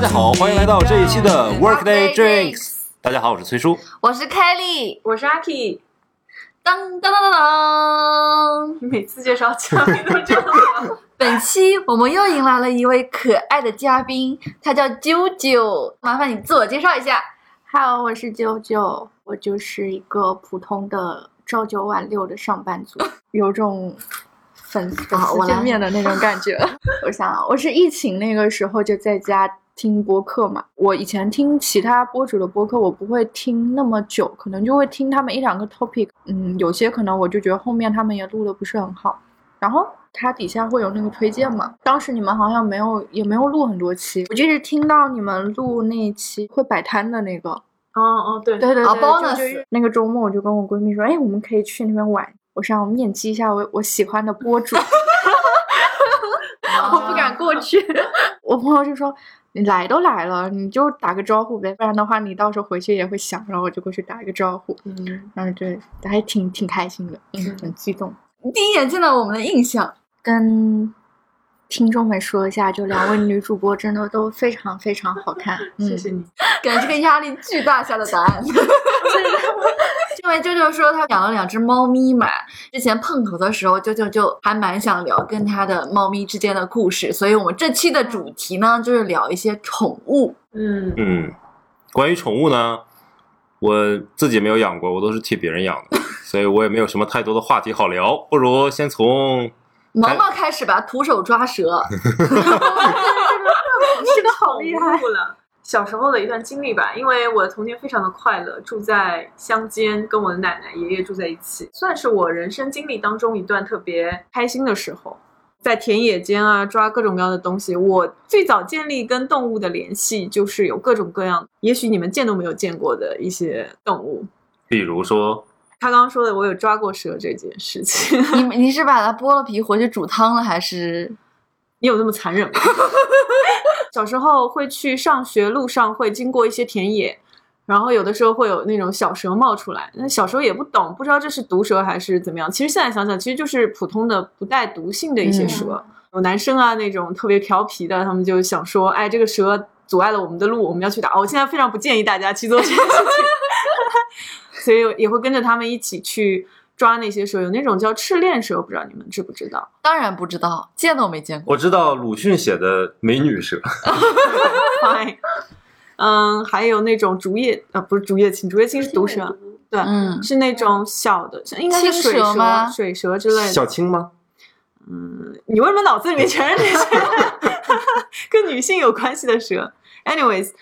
大家好，欢迎来到这一期的 Workday Drinks。大家好，我是崔叔。我是 Kelly，我是阿 K。当当当当当。你每次介绍嘉宾都这样？本期我们又迎来了一位可爱的嘉宾，他叫啾啾，麻烦你自我介绍一下。Hello，我是啾啾，我就是一个普通的朝九晚六的上班族，有种粉丝 见面的那种感觉。我想啊，我是疫情那个时候就在家听播客嘛。我以前听其他播主的播客，我不会听那么久，可能就会听他们一两个 topic。嗯，有些可能我就觉得后面他们也录的不是很好，然后。它底下会有那个推荐嘛？当时你们好像没有，也没有录很多期。我就是听到你们录那一期会摆摊的那个，哦哦，对啊对对对，就，bonus 就那个周末我就跟我闺蜜说，哎，我们可以去那边玩，我想面基一下我我喜欢的播主，我不敢过去。我朋友就说，你来都来了，你就打个招呼呗，不然的话你到时候回去也会想。然后我就过去打一个招呼，嗯，然后对，还挺挺开心的，嗯，很激动。第一眼见到我们的印象，跟听众们说一下，就两位女主播真的都非常非常好看，嗯谢谢你。感觉这个压力巨大下的答案。因为舅舅说他养了两只猫咪嘛，之前碰头的时候，舅舅就还蛮想聊跟他的猫咪之间的故事，所以我们这期的主题呢，就是聊一些宠物。嗯，嗯，关于宠物呢，我自己没有养过，我都是替别人养的，所以我也没有什么太多的话题好聊。不如先从毛毛开始吧，徒手抓蛇。这个好厉害。了。小时候的一段经历吧，因为我的童年非常的快乐，住在乡间，跟我的奶奶、爷爷住在一起，算是我人生经历当中一段特别开心的时候。在田野间啊，抓各种各样的东西。我最早建立跟动物的联系，就是有各种各样，也许你们见都没有见过的一些动物。比如说，他刚刚说的，我有抓过蛇这件事情，你你是把它剥了皮回去煮汤了，还是？你有那么残忍吗？小时候会去上学路上会经过一些田野，然后有的时候会有那种小蛇冒出来。那小时候也不懂，不知道这是毒蛇还是怎么样。其实现在想想，其实就是普通的不带毒性的一些蛇。有男生啊那种特别调皮的，他们就想说，哎，这个蛇阻碍了我们的路，我们要去打。我现在非常不建议大家去做这件事情，所以也会跟着他们一起去抓那些蛇。有那种叫赤练蛇，不知道你们知不知道？当然不知道，见都没见过。我知道鲁迅写的美女蛇，Fine，嗯，还有那种竹叶啊，不是竹叶青，竹叶青是毒蛇，对，嗯，是那种小的，像应该是青水蛇吗水蛇之类的。小青吗？嗯，你为什么脑子里面全是这些 跟女性有关系的蛇？Anyways，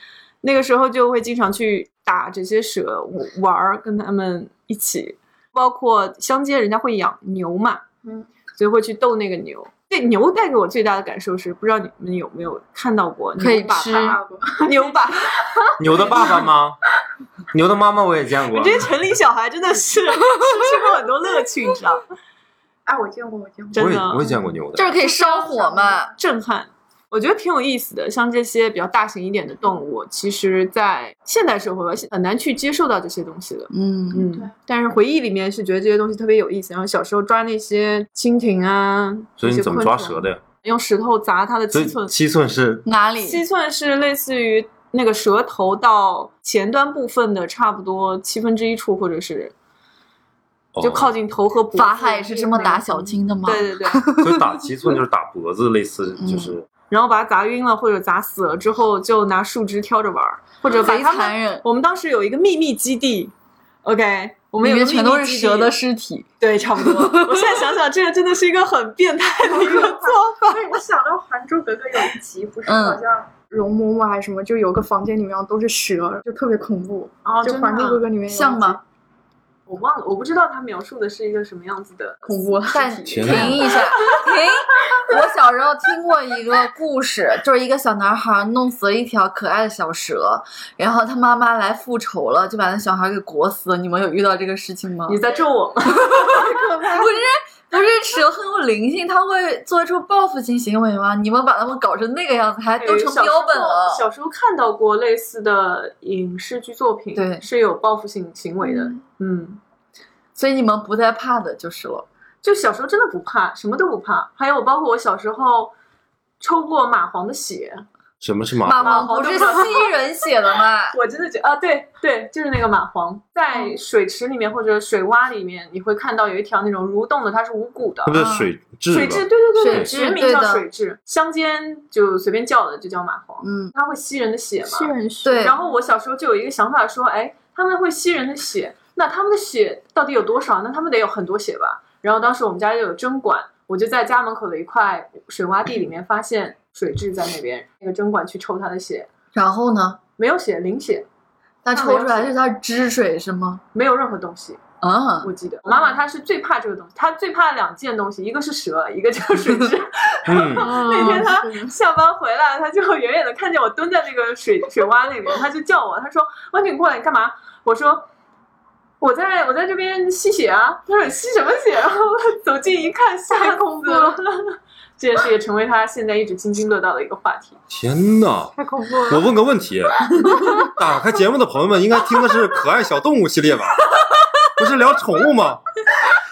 那个时候就会经常去打这些蛇玩儿，跟他们一起，包括乡间人家会养牛嘛，嗯，所以会去逗那个牛。对牛带给我最大的感受是，不知道你们有没有看到过可以牛粑吃粑 牛爸。牛的爸爸吗？牛的妈妈我也见过你。这些城里小孩真的是失去过很多乐趣，你知道？啊，我见过，我见过。我也真的我也见过牛的。就是可以烧火嘛。震撼。我觉得挺有意思的，像这些比较大型一点的动物，其实，在现代社会吧，很难去接受到这些东西的。嗯，嗯，但是回忆里面是觉得这些东西特别有意思。然后小时候抓那些蜻蜓啊，所以你怎么抓蛇的？呀？用石头砸它的七寸。七寸是哪里？七寸是类似于那个蛇头到前端部分的差不多七分之一处，或者是就靠近头和脖子。法海是这么打小青的吗？对对对。哦，所以打七寸就是打脖子，类似就是然后把它砸晕了或者砸死了之后，就拿树枝挑着玩儿，或者把贼它们。残忍。我们当时有一个秘密基地，OK，我们有个里面全都是蛇的，尸体。对，差不多。我现在想想，这个真的是一个很变态的一个做法。对，我想到《还珠格格》有一集，不是嗯好像容嬷嬷还是什么，就有个房间里面都是蛇，就特别恐怖。哦就《还珠格格》里面像吗？我忘了，我不知道他描述的是一个什么样子的恐怖但尸体天哪停一下，停！我小时候听过一个故事，就是一个小男孩弄死了一条可爱的小蛇，然后他妈妈来复仇了，就把那小孩给裹死了。你们有遇到这个事情吗？你在咒我吗？不是不是 蛇很有灵性，它会做出报复性行为吗？你们把他们搞成那个样子，还都成标本候了。小时候看到过类似的影视剧作品，对是有报复性行为的。嗯，所以你们不再怕的就是了。就小时候真的不怕，什么都不怕。还有包括我小时候抽过蚂蟥的血，什么是蚂蚂蟥？蟥不是吸人血的吗？我真的觉得啊，对对，就是那个蚂蟥，在水池里面或者水洼里面，你会看到有一条那种蠕动的，它是无骨的它。不是水蛭水蛭，对对对对，水名叫水蛭，乡间就随便叫的就叫蚂蟥。嗯，它会吸人的血嘛？吸人血。对然后我小时候就有一个想法说，哎，他们会吸人的血，那他们的血到底有多少？那他们得有很多血吧？然后当时我们家就有针管，我就在家门口的一块水洼地里面发现水蛭在那边，那个针管去抽他的血，然后呢？没有血，零血，那抽出来是它汁水是吗？没有任何东西。啊，我记得妈妈她是最怕这个东西，她最怕两件东西，一个是蛇，一个就是水蛭。嗯，那天她下班回来，她就远远的看见我蹲在那个水水洼那边，她就叫我，她说：“王景过来，你干嘛？”我说：“我在我在这边吸血啊。”她说：“吸什么血？”然后走近一看，吓恐怖了。这件事也成为他现在一直津津乐道的一个话题。天哪！太恐怖了。我问个问题，打开节目的朋友们应该听的是可爱小动物系列吧？不是聊宠物吗？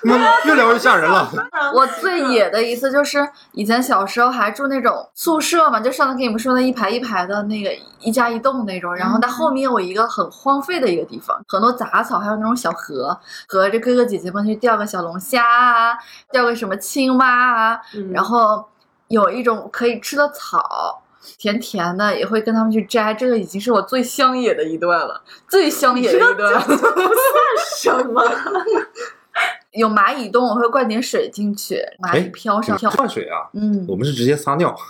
你们越聊越吓人了。我最野的一次就是以前小时候还住那种宿舍嘛，就上次跟你们说的一排一排的那个一家一栋那种，然后它后面有一个很荒废的一个地方，很多杂草，还有那种小河，和着哥哥姐姐们去钓个小龙虾啊，钓个什么青蛙啊，嗯然后有一种可以吃的草。甜甜的，也会跟他们去摘，这个已经是我最乡野的一段了，最乡野的一段。算什么？有蚂蚁洞，我会灌点水进去，蚂蚁哎飘上飘。灌水啊？嗯，我们是直接撒尿。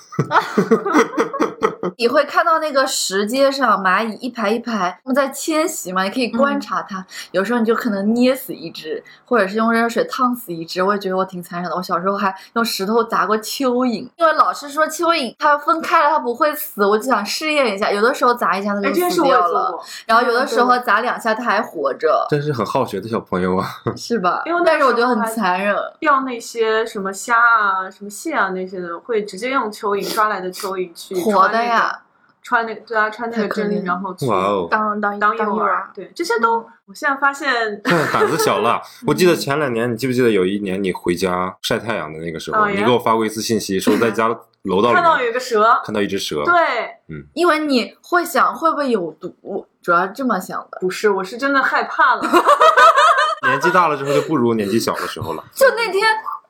你会看到那个石阶上蚂蚁一排一排，它们在迁徙嘛，你可以观察它。有时候你就可能捏死一只，或者是用热水烫死一只。我也觉得我挺残忍的。我小时候还用石头砸过蚯蚓，因为老师说蚯蚓它分开了它不会死，我就想试验一下。有的时候砸一下它就死掉了，然后有的嗯时候砸两下它还活着，真是很好学的小朋友啊！是吧因为？但是我觉得很残忍。钓那些什么虾啊、什么蟹啊那些的，会直接用蚯蚓抓来的蚯蚓去活的呀，穿那个对啊，穿那个针，太可怜然后去哇哦，当当当诱诱饵。对，这些都，我现在发现，胆子小了。我记得前两年，你记不记得有一年你回家晒太阳的那个时候，你给我发过一次信息，说在家楼道里看到有一个蛇，看到一只蛇。对，嗯因为你会想会不会有毒，主要是这么想的。不是，我是真的害怕了。年纪大了之后就不如年纪小的时候了。就那天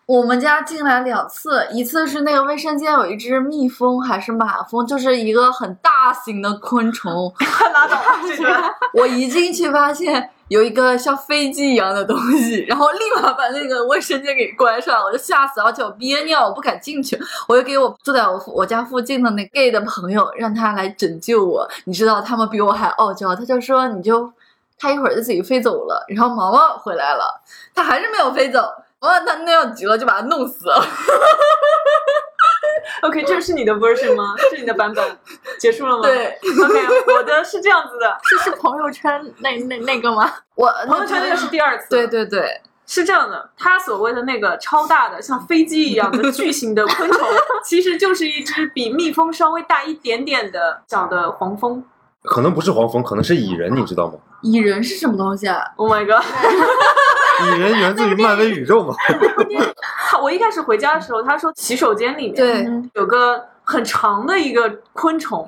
我们家进来两次，一次是那个卫生间有一只蜜蜂还是马蜂，就是一个很大型的昆虫。快 拉倒吧，这个。我一进去发现有一个像飞机一样的东西，然后立马把那个卫生间给关上，我就吓死了，而且我憋尿，我不敢进去。我就给我住在我我家附近的那 gay 的朋友，让他来拯救我。你知道他们比我还傲娇，他就说你就他一会儿就自己飞走了，然后毛毛回来了，他还是没有飞走。毛毛他尿急了，就把他弄死了。OK，这是你的 version 吗？是你的版本？结束了吗？对，OK，我的是这样子的，这是朋友圈那那那个吗？我朋友圈那个是第二次。对对对，是这样的，他所谓的那个超大的像飞机一样的 巨型的昆虫，其实就是一只比蜜蜂稍微大一点点的小的黄蜂。可能不是黄蜂，可能是蚁人，你知道吗？蚁人是什么东西啊？Oh my god！蚁人源自于漫威宇宙嘛。他我一开始回家的时候，他说洗手间里面对，有个很长的一个昆虫，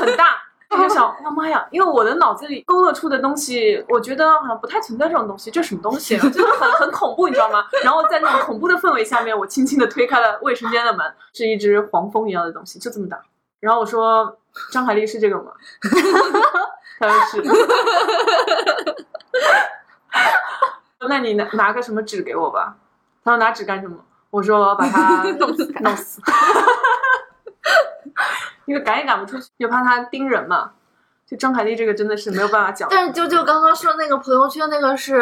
很大。我就想，我妈呀！因为我的脑子里勾勒出的东西，我觉得好像不太存在这种东西，这是什么东西啊？就是很很恐怖，你知道吗？然后在那种恐怖的氛围下面，我轻轻的推开了卫生间的门，是一只黄蜂一样的东西，就这么大。然后我说：“张海丽是这个吗？”他说是。那你拿拿个什么纸给我吧？他说拿纸干什么？我说我要把它 弄死，弄死。因为赶也赶不出去，又怕他盯人嘛。就张凯丽这个真的是没有办法讲。但是啾啾刚刚说那个朋友圈那个是，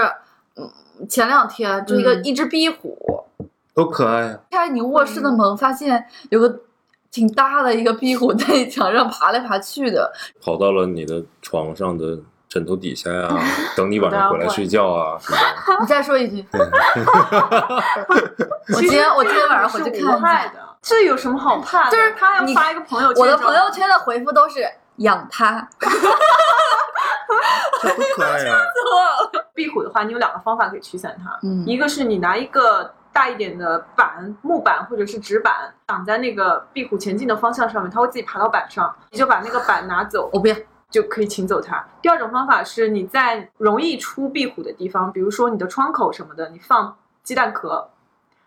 嗯，前两天就一个、嗯一只壁虎多可爱啊！开你卧室的门，发现有个挺大的一个壁虎在你墙上爬来爬去的。跑到了你的床上的枕头底下呀、等你晚上回来睡觉啊。你再说一句，我其实今天我今天晚上回去看。害的，这有什么好怕的？就是他要发一个朋友圈，我的朋友圈的回复都是养它，这多可爱呀、壁虎的话，你有两个方法可以驱散它。嗯一个是你拿一个大一点的板、木板或者是纸板挡在那个壁虎前进的方向上面，它会自己爬到板上，你就把那个板拿走，我不要，就可以请走它。第二种方法是你在容易出壁虎的地方，比如说你的窗口什么的，你放鸡蛋壳，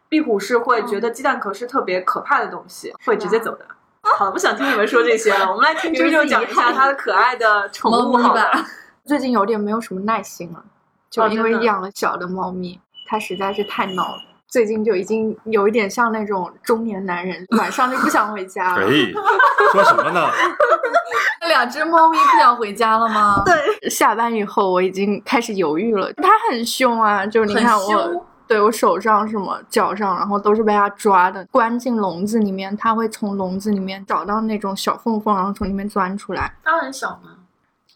壁虎是会觉得鸡蛋壳是特别可怕的东西，会直接走的。好了，不想听你们说这些了，我们来听啾啾讲一下他的可爱的宠物好了。吧。最近有点没有什么耐心了，就因为养了小的猫咪，它实在是太闹了。最近就已经有一点像那种中年男人，晚上就不想回家哎了。，说什么呢？那两只猫咪不想回家了吗？对，下班以后我已经开始犹豫了，它很凶啊，就是你看我。对我手上什么脚上，然后都是被它抓的，关进笼子里面，它会从笼子里面找到那种小缝缝，然后从里面钻出来。它很小吗？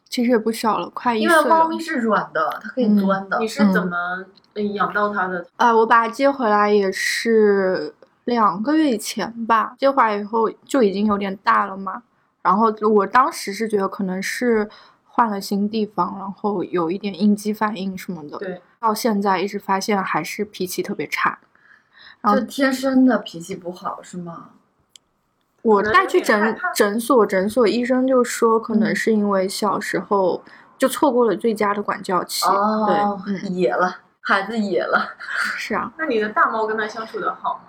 其实也不小了，快一因岁了。为猫咪是软的，它可以钻的。你是怎么呃养到它的？呃，我把它接回来也是两个月以前吧，接回来以后就已经有点大了嘛。然后我当时是觉得可能是换了新地方，然后有一点应激反应什么的。对，到现在一直发现还是脾气特别差。然后就天生的脾气不好是吗？我带去诊诊所，诊所医生就说可能嗯是因为小时候就错过了最佳的管教期。哦，对，嗯，野了，孩子野了。是啊，那你的大猫跟它相处的好吗？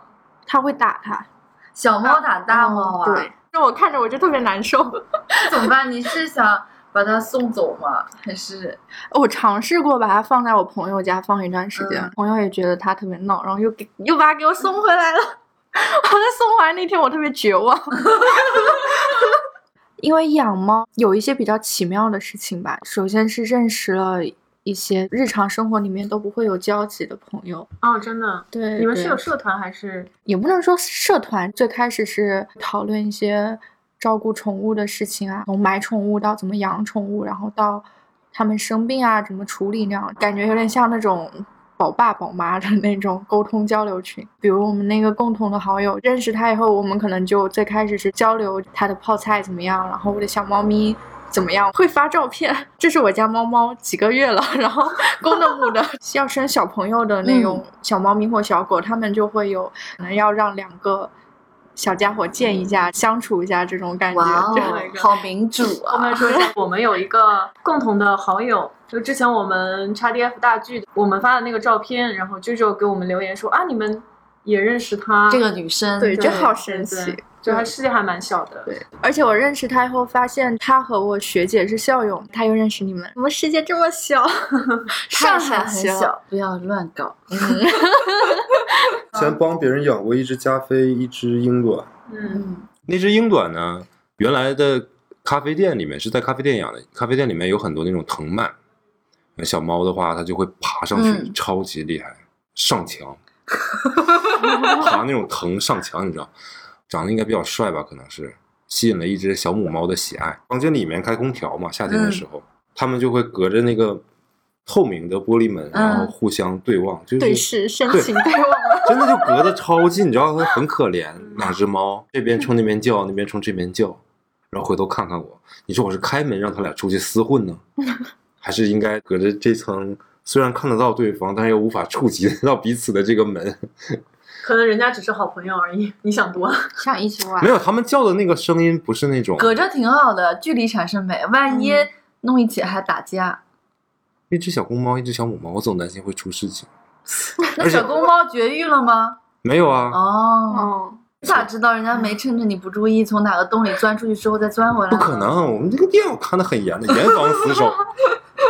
它会打它。小猫打大猫啊？嗯对，，那我看着我就特别难受。怎么办？你是想把它送走吗？还是我尝试过把它放在我朋友家放一段时间，嗯朋友也觉得它特别闹，然后又给又把它给我送回来了。我在送回来那天，我特别绝望。因为养猫有一些比较奇妙的事情吧，首先是认识了一些日常生活里面都不会有交集的朋友。哦，真的。对，你们是有社团还是？也不能说社团，最开始是讨论一些照顾宠物的事情啊，从买宠物到怎么养宠物，然后到他们生病啊怎么处理那样，感觉有点像那种宝爸宝妈的那种沟通交流群。比如我们那个共同的好友，认识他以后，我们可能就最开始是交流他的泡菜怎么样，然后我的小猫咪。怎么样？会发照片，这是我家猫猫几个月了，然后公的母的要生小朋友的那种小猫咪或小狗，它们就会有可能要让两个小家伙见一下、相处一下这种感觉。哇哦就，好民主我们啊！说一下，我们有一个共同的好友，就之前我们 XDF 大剧，我们发的那个照片，然后舅舅给我们留言说啊，你们也认识她，这个女生对，就好神对奇。对就他世界还蛮小的。对，而且我认识他以后，发现他和我学姐是校友，他又认识你们，我们世界这么小，上海很。小，不要乱搞。先帮别人养过一只加菲，一只英短。嗯，嗯，那只英短呢，原来的咖啡店里面是在咖啡店养的，咖啡店里面有很多那种藤蔓。那小猫的话，它就会爬上去，嗯超级厉害，上墙，爬那种藤上墙，你知道，长得应该比较帅吧？可能是吸引了一只小母猫的喜爱。房间里面开空调嘛，夏天的时候，它们就会隔着那个透明的玻璃门，然后嗯互相对望，就是对视，深情对望。真的就隔得超近，你知道它 很可怜，两只猫这边冲那边叫，那边冲这边叫，然后回头看看我，你说我是开门让他俩出去厮混呢，还是应该隔着这层虽然看得到对方，但是又无法触及到彼此的这个门？可能人家只是好朋友而已，你想多了。想一起玩没，有，他们叫的那个声音不是那种，隔着挺好的，距离产生美。万一嗯弄一起还打架，一只小公猫，一只小母猫，我总担心会出事情。那小公猫绝育了吗？没有啊，哦，哦，你咋知道人家没趁着你不注意从哪个洞里钻出去之后再钻回来？不可。能，我们这个店我看的很严的，严防死守。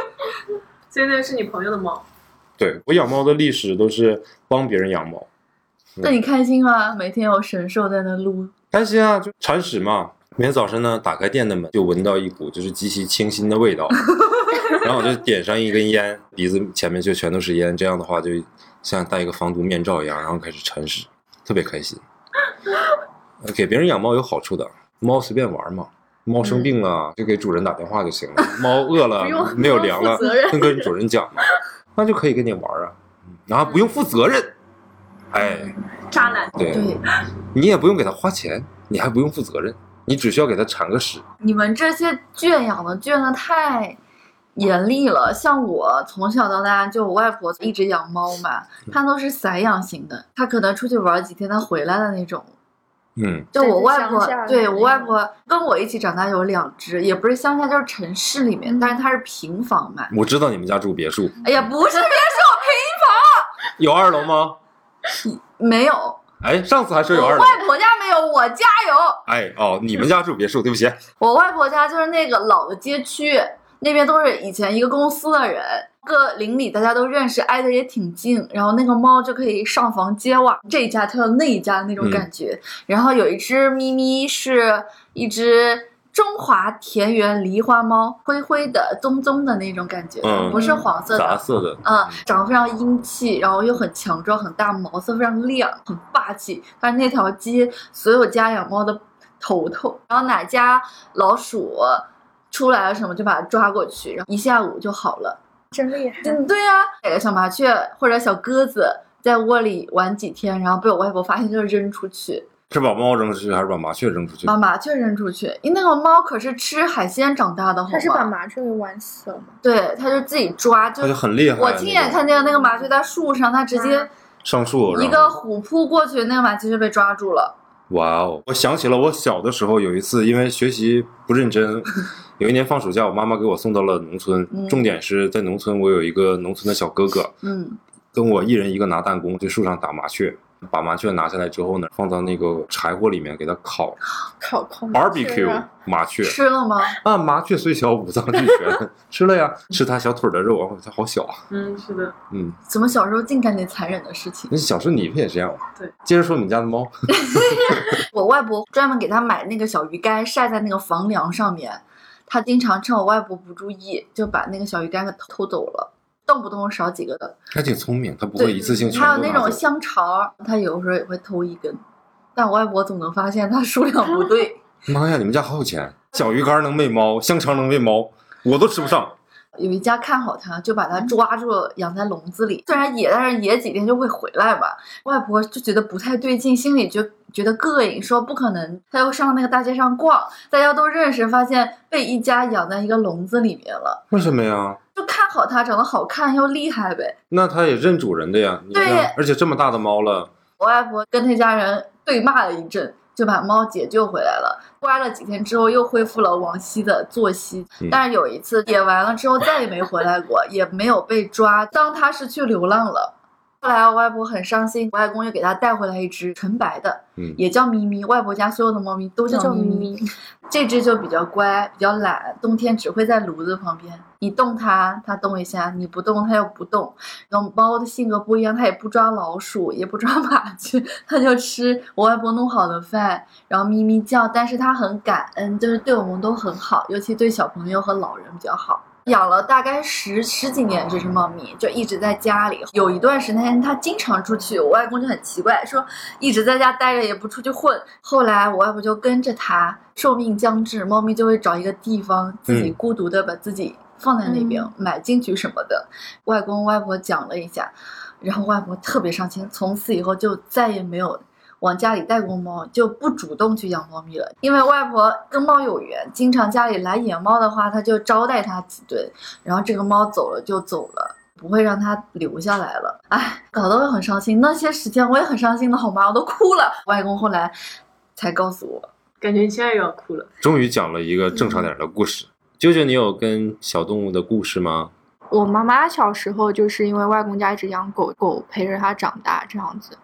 所以那是你朋友的猫，对我养猫的历史都是帮别人养猫。那你开心吗？每天有神兽在那撸，开心啊，就铲屎嘛。每天早晨呢，打开店的门，就闻到一股就是极其清新的味道，然后我就点上一根烟，鼻子前面就全都是烟，这样的话就像戴一个防毒面罩一样，然后开始铲屎，特别开心。呃给别人养猫有好处的，猫随便玩嘛。猫生病了、就给主人打电话就行了，猫饿了 没有粮了就跟主人讲嘛，那就可以跟你玩啊，然后不用负责任，哎，渣男。对，对，你也不用给他花钱，你还不用负责任，你只需要给他铲个屎。你们这些圈养的圈的太严厉了。像我从小到大，就我外婆一直养猫嘛，它都是散养型的，它可能出去玩几天，它回来的那种。嗯，就我外婆对我外婆跟我一起长大有两只，也不是乡下，就是城市里面，嗯但是它是平房嘛。我知道你们家住别墅，哎呀，不是别墅，平房有二楼吗？没有，哎，上次还说有二楼。我外婆家没有，我家有。哎哦，你们家住别墅，对不起。我外婆家就是那个老的街区，那边都是以前一个公司的人，各邻里大家都认识，挨得也挺近。然后那个猫就可以上房揭瓦，这一家跳到那一家那种感觉。然后有一只咪咪是一只中华田园狸花猫，灰灰的、棕棕的那种感觉，嗯不是黄色的。杂色的，嗯，长得非常英气，然后又很强壮，很大，毛色非常亮，很霸气。但是那条街所有家养猫的头头。然后哪家老鼠出来了什么，就把它抓过去，然后一下午就好了。真厉害。嗯，对呀、逮个小麻雀或者小鸽子在窝里玩几天，然后被我外婆发现就扔出去，是把猫扔出去还是把麻雀扔出去？把麻雀扔出去。因为那个猫可是吃海鲜长大的，好他是把？麻雀给玩死了吗？对，它就自己抓，就它就很厉害。我亲眼看见那个麻雀在树上，它直接。嗯上树，一个虎扑过去，那个麻雀就被抓住了。哇哦！我想起了我小的时候有一次，因为学习不认真，有一年放暑假，我妈妈给我送到了农村。嗯重点是在农村，我有一个农村的小哥哥，嗯，跟我一人一个拿弹弓，去树上打麻雀。把麻雀拿下来之后呢，放到那个柴火里面给它烤烤烤 barbecue 麻雀吃了吗？啊，麻雀虽小五脏俱全，吃了呀，吃它小腿的肉，哦它好小啊，嗯，是的，嗯，怎么小时候净干点残忍的事情？那小时候你不也这样吗？对，接着说你们家的猫，我外婆专门给它买那个小鱼干，晒在那个房梁上面。他经常趁我外婆不注意，就把那个小鱼干给偷走了，动不动少几个的。还挺聪明，它不会一次性全还有那。种香肠，他有时候也会偷一根，但我外婆总能发现它数量不 对。妈呀，你们家好有钱！小鱼干能喂猫，香肠能喂猫，我都吃不上。有一家看好它，就把它抓住养在笼子里。虽然野，但是野几天就会回来吧。外婆就觉得不太对劲，心里就觉得膈应，说不可能。她又上那个大街上逛，大家都认识，发现被一家养在一个笼子里面了。为什么呀？就看好它，长得好看又厉害呗。那它也认主人的呀。你对看，而且这么大的猫了，我外婆跟那家人对骂了一阵，就把猫解救回来了。关了几天之后，又恢复了往昔的作息。嗯但是有一次解完了之后，再也没回来过，也没有被抓，当它是去流浪了。后来我外婆很伤心，我外公又给她带回来一只纯白的，嗯也叫咪咪。外婆家所有的猫咪都叫叫咪咪咪。这只就比较乖，比较懒，冬天只会在炉子旁边，你动它，它动一下；你不动，它又不动。然后猫的性格不一样，它也不抓老鼠，也不抓麻雀，它就吃我外婆弄好的饭，然后咪咪叫。但是它很感恩，就是对我们都很好，尤其对小朋友和老人比较好。养了大概十十几年这只猫咪，就一直在家里。有一段时间，它经常出去，我外公就很奇怪，说一直在家待着也不出去混。后来我外婆就跟着它，寿命将至，猫咪就会找一个地方，自己嗯孤独的把自己放在那边，买金桔什么的。外公外婆讲了一下，然后外婆特别伤心，从此以后就再也没有往家里带过猫，就不主动去养猫咪了。因为外婆跟猫有缘，经常家里来野猫的话，她就招待它几顿，然后这个猫走了就走了。不会让它留下来了，哎，搞得我很伤心。那些时间我也很伤心的好吗？我都哭了。外公后来才告诉我，感觉你现在又要哭了。终于讲了一个正常点的故事。舅舅，你有跟小动物的故事吗？我妈妈小时候就是因为外公家一直养狗狗，陪着她长大这样子。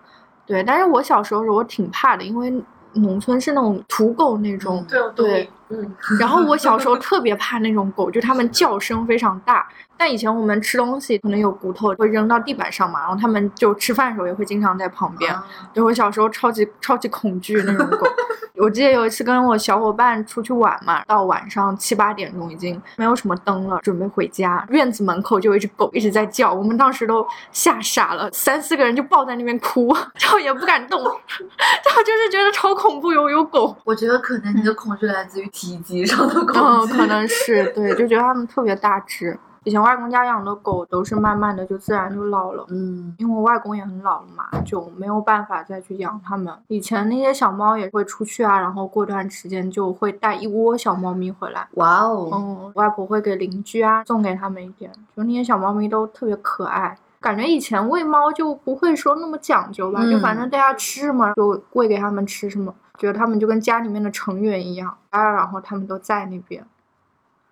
对，但是我小时候时我挺怕的，因为农村是那种土狗那种，对对，嗯，然后我小时候 特别怕那种狗，就它们叫声非常大。但以前我们吃东西可能有骨头会扔到地板上嘛，然后它们就吃饭的时候也会经常在旁边。啊对我小时候超级超级恐惧那种狗。我记得有一次跟我小伙伴出去玩嘛，到晚上七八点钟已经没有什么灯了，准备回家，院子门口就有一只狗一直在叫，我们当时都吓傻了，三四个人就抱在那边哭，然后也不敢动，然后就是觉得超恐怖，有有狗。我觉得可能你的恐惧来自于体积上的恐嗯，可能是对，就觉得它们特别大只。以前外公家养的狗都是慢慢的就自然就老了。嗯，因为我外公也很老了嘛，就没有办法再去养它们。以前那些小猫也会出去啊，然后过段时间就会带一窝小猫咪回来。哇哦，嗯，外婆会给邻居啊送给他们一点，就那些小猫咪都特别可爱。感觉以前喂猫就不会说那么讲究吧，就反正大家吃什么就喂给他们吃什么，觉得他们就跟家里面的成员一样啊，然后他们都在那边。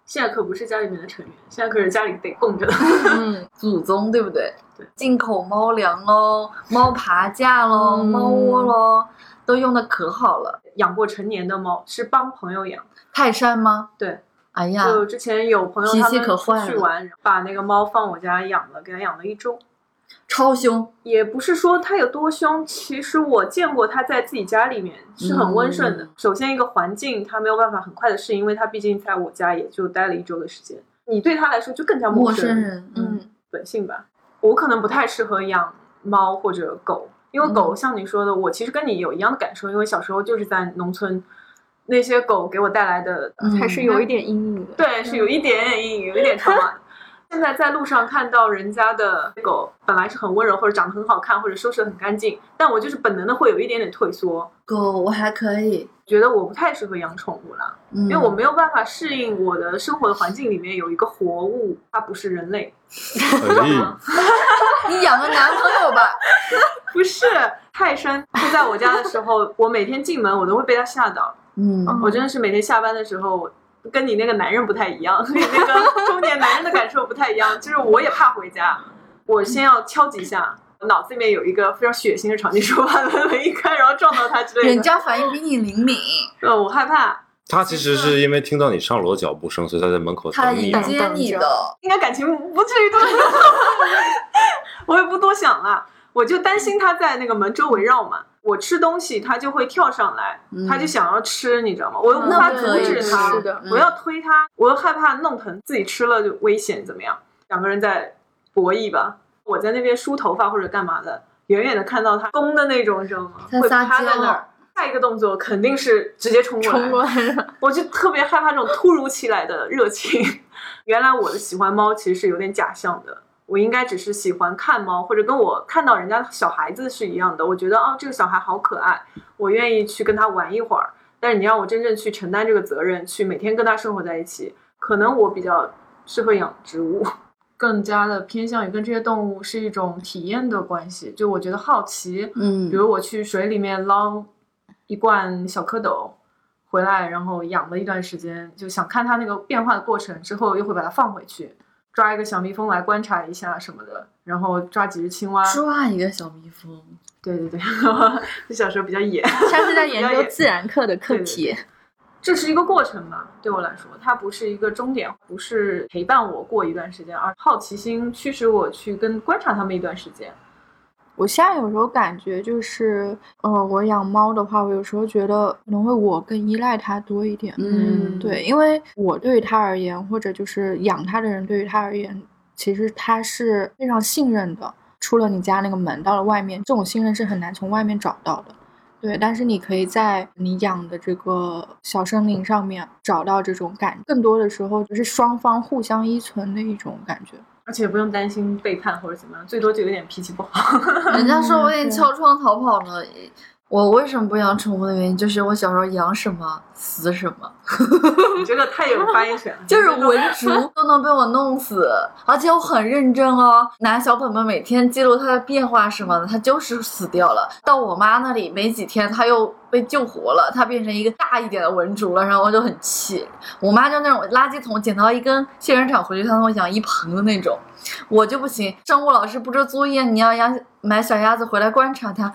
现在可不是家里面的成员，现在可是家里得供着的。嗯，祖宗对不对？对，进口猫粮喽，猫爬架喽，嗯猫窝喽，都用的可好了。养过成年的猫是帮朋友养，泰山吗？对，哎呀，就之前有朋友他们去玩，把那个猫放我家养了，给它养了一周。超凶，也不是说它有多凶，其实我见过它在自己家里面是很温顺的。嗯首先一个环境它没有办法很快的适应，因为它毕竟在我家也就待了一周的时间，你对它来说就更加陌生生人，嗯，嗯，本性吧。我可能不太适合养猫或者狗，因为狗嗯像你说的，我其实跟你有一样的感受，因为小时候就是在农村，那些狗给我带来的，嗯还是有一点阴影的。对，是有一点点阴影，有一点 的。现在在路上看到人家的狗，本来是很温柔，或者长得很好看，或者收拾得很干净，但我就是本能的会有一点点退缩，狗我还可以，觉得我不太适合养宠物了，因因为我没有办法适应我的生活的环境里面有一个活物，它不是人类，哎，你养个男朋友吧，不是泰山是在我家的时候，我每天进门我都会被它吓到，嗯，我真的是每天下班的时候。跟你那个男人不太一样，跟你那个中年男人的感受不太一样，就是我也怕回家，我先要敲几下，我脑子里面有一个非常血腥的场景，说把门门一开，然后撞到他之类的。人家反应比你灵敏，呃，我害怕，他其实是因为听到你上楼的脚步声，所以他在门口等你嘛。接你的，应该感情不至于多，我也不多想了，我就担心他在那个门周围绕嘛。我吃东西，它就会跳上来，它就想要吃，你知道吗？我又无法阻止它，是的嗯我要推它，我又害怕弄疼自己，吃了就危险，怎么样？两个人在博弈吧，我在那边梳头发或者干嘛的，远远的看到它攻的那种，你知道吗？会趴在那儿，下一个动作肯定是直接冲过来，冲过来，我就特别害怕这种突如其来的热情。原来我的喜欢猫其实是有点假象的，我应该只是喜欢看猫，或者跟我看到人家小孩子是一样的。我觉得哦，这个小孩好可爱，我愿意去跟他玩一会儿。但是你让我真正去承担这个责任，去每天跟他生活在一起，可能我比较适合养植物，更加的偏向于跟这些动物是一种体验的关系。就我觉得好奇，嗯，比如我去水里面捞一罐小蝌蚪回来，然后养了一段时间，就想看它那个变化的过程，之后又会把它放回去，抓一个小蜜蜂来观察一下什么的，然后抓几只青蛙。抓一个小蜜蜂，对对对，就小时候比较野，下次在研究自然课的课题。这是一个过程吧，对我来说，它不是一个终点，不是陪伴我过一段时间，而好奇心驱使我去跟观察它们一段时间。我现在有时候感觉就是，呃，我养猫的话，我有时候觉得可能会我更依赖它多一点。嗯对，因为我对于它而言，或者就是养它的人对于它而言，其实它是非常信任的。出了你家那个门，到了外面，这种信任是很难从外面找到的。对，但是你可以在你养的这个小生灵上面找到这种感，更多的时候就是双方互相依存的一种感觉。而且不用担心背叛或者怎么样，最多就有点脾气不好。人家说我有点敲窗逃跑了。我为什么不养宠物的原因，就是我小时候养什么死什么，你这个太有发言权了，就是文竹都能被我弄死，而且我很认真哦，拿小本本每天记录它的变化什么的，它就是死掉了。到我妈那里没几天，它又被救活了，它变成一个大一点的文竹了，然后我就很气。我妈就那种垃圾桶捡到一根仙人掌回去，她能会养一盆的那种，我就不行。生物老师布置作业，你要养买小鸭子回来观察它。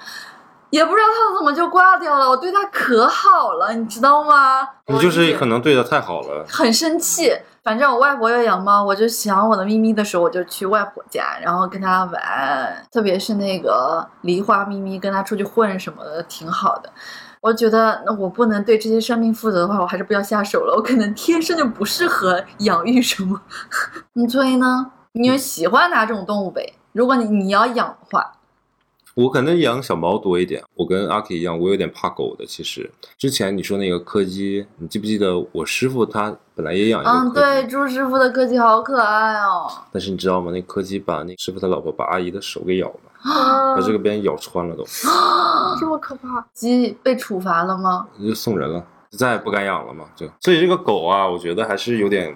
也不知道它怎么就挂掉了，我对它可好了，你知道吗？你就是可能对他太好了。很生气。反正我外婆要养猫，我就想我的咪咪的时候，我就去外婆家，然后跟它玩，特别是那个梨花咪咪，跟它出去混什么的，挺好的。我觉得，那我不能对这些生命负责的话，我还是不要下手了。我可能天生就不适合养育什么。你所以呢，你就喜欢哪种动物呗？如果你你要养的话，我可能养小猫多一点，我跟阿 K 一样，我有点怕狗的。其实之前你说那个柯基，你记不记得我师傅他本来也养一个，嗯，对，朱师傅的柯基好可爱哦。但是你知道吗？那柯基把那师傅他老婆把阿姨的手给咬了，啊把这个别人咬穿了都，啊 这么可怕？鸡被处罚了吗？就送人了，再也不敢养了嘛。就所以这个狗啊，我觉得还是有点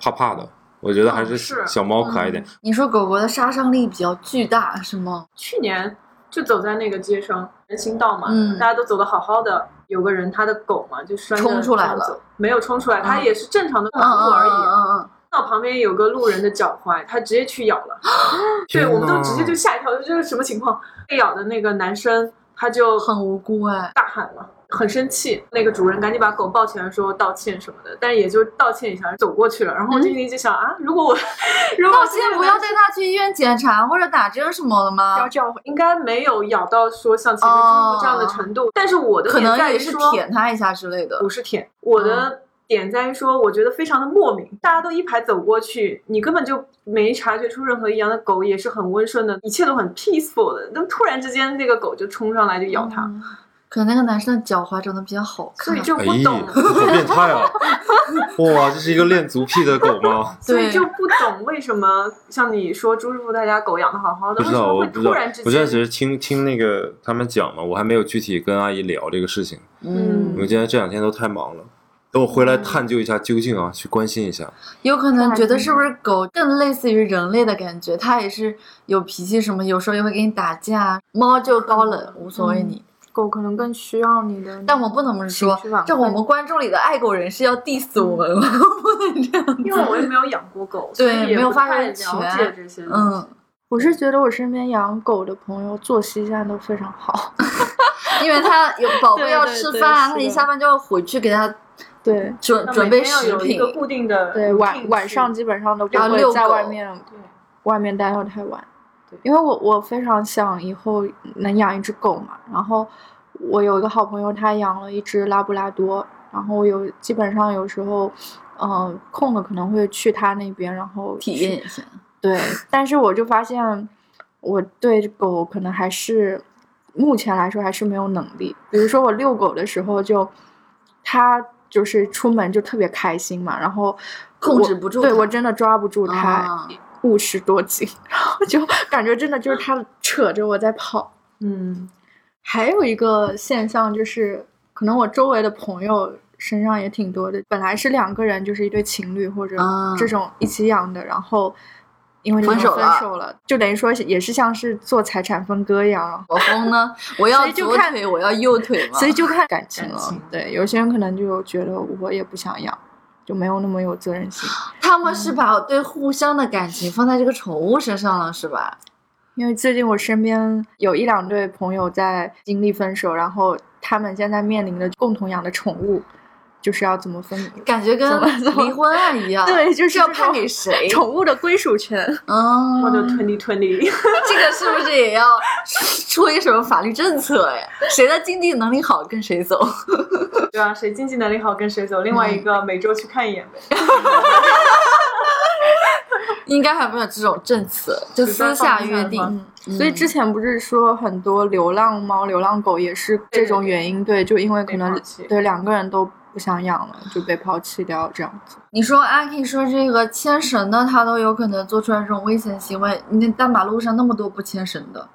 怕怕的。我觉得还是小猫可爱一点。你说狗狗的杀伤力比较巨大是吗？去年就走在那个街上人行道嘛，嗯大家都走的好好的，有个人他的狗嘛就拴着冲出来了走，没有冲出来，他嗯也是正常的嗯跑路而已。嗯嗯嗯到旁边有个路人的脚踝，他直接去咬了，对，我们都直接就吓一跳，这是什么情况？被咬的那个男生他就嗯，很无辜哎。大喊了，很生气。那个主人赶紧把狗抱起来说道歉什么的，但也就道歉一下，走过去了。然后我就心里就想、啊，如果我如果道歉不要带它去医院检查或者打针什么的吗要？教诲。应该没有咬到说像前面朱师傅这样的程度，但是我的可点能也是舔它一下之类的不。是舔，我的点在于说，我觉得非常的莫名，大家都一排走过去，你根本就没察觉出任何异样的狗也是很温顺的，一切都很 peaceful 的，那突然之间那个狗就冲上来就咬它，可能那个男生的脚踝长得比较好看所以，就哎不懂。好变态啊！哇，这是一个恋足癖的狗吗？所以对就不懂为什么像你说朱师傅他家狗养的好好的，不知道，我不知道突然之间。我现在只是听听那个他们讲嘛，我还没有具体跟阿姨聊这个事情，嗯因为今天这两天都太忙了。等我回来探究一下究竟啊，去关心一下。有可能觉得是不是狗更类似于人类的感觉，它也是有脾气什么，有时候也会跟你打架。猫就高冷，无所谓你。狗可能更需要你的，但我不能说这我们观众里的爱狗人士要 diss 我们了，不能这样。因为我也没有养过狗，所对以也没有发不太言权了解这些。嗯，我是觉得我身边养狗的朋友作息现在都非常好。因为他有宝 贝要对对对吃饭，是的它一下班就要回去给他对准准备食品。一个固定的对，晚晚上基本上都不会在外狗面外面待到太晚对。因为我我非常想以后能养一只狗嘛，然后我有一个好朋友，他养了一只拉布拉多，然后我有基本上有时候，呃，空了可能会去他那边，然后体验一下，对，但是我就发现我对狗可能还是目前来说还是没有能力。比如说我遛狗的时候就，它就是出门就特别开心嘛，然后控制不住对我真的抓不住它，啊物是多斤，然后就 感觉真的就是他扯着我在跑。嗯，还有一个现象就是，可能我周围的朋友身上也挺多的。本来是两个人，就是一对情侣或者啊这种一起养的，然后因为分手了分手了，就等于说也是像是做财产分割一样了。我疯呢，我要左腿，我要右腿嘛。所以就看感情了。对，有些人可能就觉得我也不想养，就没有那么有责任心。他们是把对互相的感情放在这个宠物身上了，是吧？因为最近我身边有一两对朋友在经历分手，然后他们现在面临的共同养的宠物，就是要怎么分，感觉跟离婚案一样。对，就是要判给谁？宠物的归属权。嗯，或者吞离吞离，这个是不是也要出一什么法律政策呀？谁的经济能力好跟谁走？对啊，谁经济能力好跟谁走，另外一嗯个每周去看一眼呗。应该还没有这种政策，就私下约定。嗯所以之前不是说很多流浪猫、流浪狗也是这种原因，对，就因为可能对两个人都不想养了，就被抛弃掉这样子。你说阿 K 说这个牵绳的，他都有可能做出来这种危险行为。你大马路上那么多不牵绳的，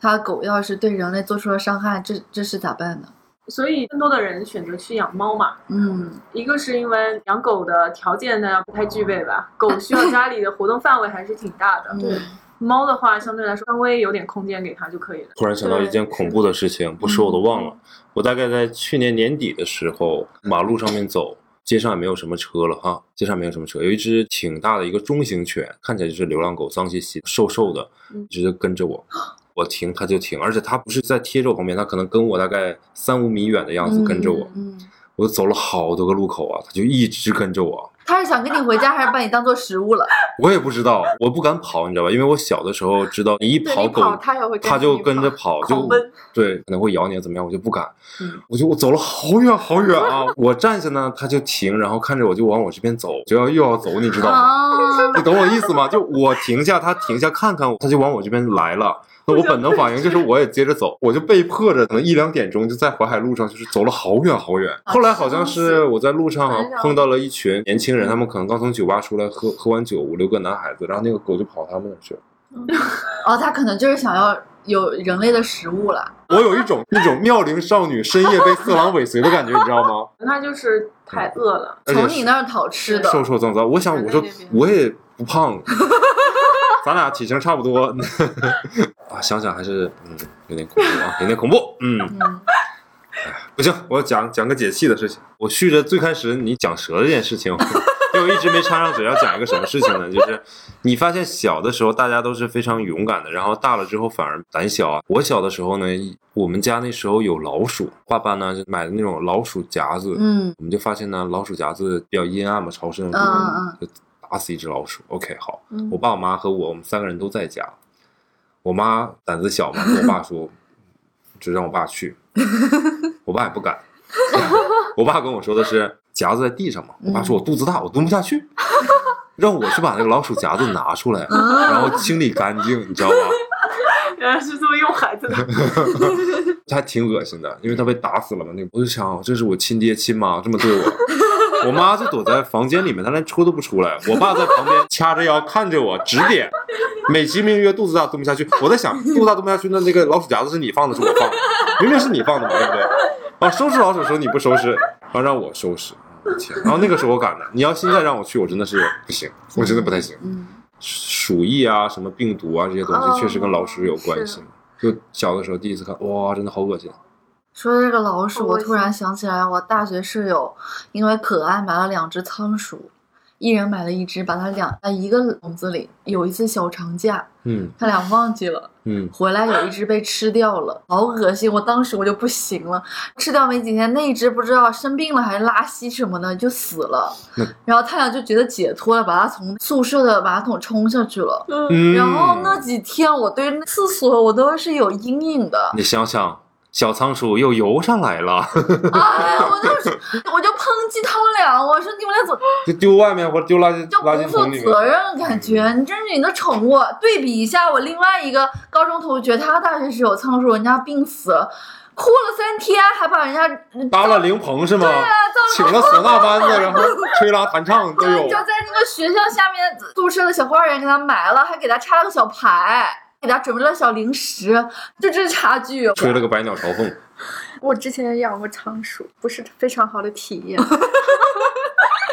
他狗要是对人类做出了伤害，这这是咋办呢？所以更多的人选择去养猫嘛，嗯，一个是因为养狗的条件呢不太具备吧，狗需要家里的活动范围还是挺大的。对，猫的话相对来说稍微有点空间给它就可以了。突然想到一件恐怖的事情，不说我都忘了。我大概在去年年底的时候，马路上面走，街上也没有什么车了哈，街上没有什么车，有一只挺大的一个中型犬，看起来就是流浪狗，脏兮兮、瘦瘦的，嗯一直跟着我。我停它就停，而且它不是在贴着我旁边，它可能跟我大概三五米远的样子跟着我。嗯，嗯我走了好多个路口啊，它就一直跟着我。他是想跟你回家，还是把你当做食物了？我也不知道，我不敢跑，你知道吧？因为我小的时候知道，你一跑狗，跑它也会它就跟着跑，就对，可能会咬你怎么样，我就不敢。嗯我就我走了好远好远啊！我站下呢，它就停，然后看着我就往我这边走，就要又要走，你知道吗？啊，你懂我意思吗？就我停下，它停下看看我，它就往我这边来了。那 我本能反应就是我也接着走，我就被迫着可能一两点钟就在淮海路上，就是走了好远好远。后来好像是我在路上碰到了一群年轻人，他们可能刚从酒吧出来喝喝完酒，五六个男孩子，然后那个狗就跑他们那儿去了。哦，他可能就是想要有人类的食物了。我有一种那种妙龄少女深夜被色狼尾随的感觉，你知道吗？那就是太饿了。从你那儿讨吃的，瘦瘦脏脏，我想我说我也不胖，咱俩体型差不多 啊，想想还是嗯有点恐怖啊，有点恐怖，嗯。嗯，不行，我要讲讲个解气的事情。我续着最开始你讲蛇这件事情，因为我一直没插上嘴，要讲一个什么事情呢？就是你发现小的时候大家都是非常勇敢的，然后大了之后反而胆小啊。我小的时候呢，我们家那时候有老鼠，爸爸呢就买的那种老鼠夹子，嗯我们就发现呢老鼠夹子比较阴暗嘛，潮湿那种方，嗯就打死一只老鼠。OK，好，嗯我爸我妈和我，我们三个人都在家。我妈胆子小嘛，跟我爸说，就让我爸去。我爸也不敢。我爸跟我说的是夹子在地上嘛，我爸说我肚子大，我蹲不下去，让我去把那个老鼠夹子拿出来，然后清理干净，你知道吗？原来是这么用孩子的。还挺恶心的，因为他被打死了嘛。那个我就想，这是我亲爹亲妈这么对我。我妈就躲在房间里面，她连出都不出来。我爸在旁边掐着腰看着我指点，美其名曰肚子大蹲不下去。我在想，肚子大蹲不下去，那那个老鼠夹子是你放的，是我放的，明明是你放的嘛，对不对？啊，收拾老鼠的时候你不收拾，然后让我收拾，天！然后那个时候我敢的，你要现在让我去，我真的是不行，我真的不太行。嗯，鼠疫啊，什么病毒啊，这些东哦西确实跟老鼠有关系。就小的时候第一次看，哇，真的好恶心。说这个老鼠，我突然想起来，我大学室友因为可爱买了两只仓鼠，一人买了一只，把它两在一个笼子里。有一次小长假，嗯他俩忘记了。嗯，回来有一只被吃掉了，好恶心！我当时我就不行了，吃掉没几天，那一只不知道生病了还是拉稀什么的就死了。然后他俩就觉得解脱了，把它从宿舍的马桶冲下去了。嗯然后那几天我对厕所我都是有阴影的。你想想，小仓鼠又游上来了，哎呀，我就是我就抨击他们俩，我说你们俩怎么就丢外面或者丢垃圾就垃圾不负桶里面。责任？感觉你这是你的宠物。对比一下，我另外一个高中同学，他大学室友仓鼠，人家病死了，哭了三天，还把人家搭了灵棚是吗？对啊，造请了唢呐班子，然后吹拉弹唱都有就。在那个学校下面宿舍的小花园给他埋了，还给他插了个小牌，给他准备了小零食，就这差距。吹了个百鸟朝凤，我之前也养过仓鼠，不是非常好的体验。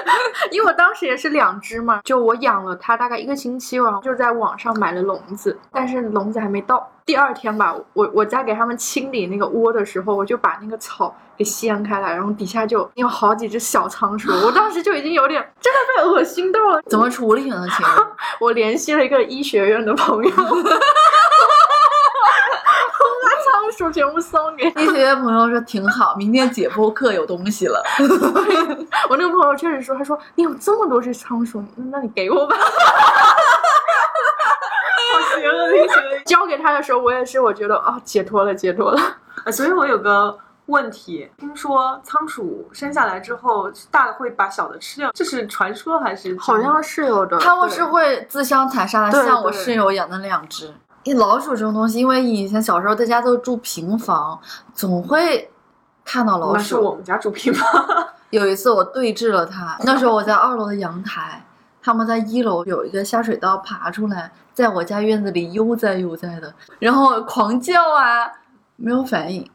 因为我当时也是两只嘛，就我养了它大概一个星期，然后就在网上买了笼子，但是笼子还没到。第二天吧，我我在给它们清理那个窝的时候，我就把那个草给掀开来，然后底下就有好几只小仓鼠，我当时就已经有点真的被恶心到了。怎么处理呢？请问？我联系了一个医学院的朋友，把仓鼠全部送给医学院朋友说挺好，明天解剖课有东西了。我那个朋友确实说，他说你有这么多只仓鼠，那你给我吧。好邪恶的一些。交给他的时候，我也是，我觉得啊、解脱了，解脱了。啊所以我有个问题，听说仓鼠生下来之后，大的会把小的吃掉，这是传说还是？好像是有的，他们是会自相残杀的，像我室友养的两只。老鼠这种东西，因为以前小时候在家都住平房，总会看到老那是我鼠。们家住平房。有一次我对峙了它，那时候我在二楼的阳台，他们在一楼有一个下水道爬出来，在我家院子里悠哉悠哉的，然后狂叫啊，没有反应。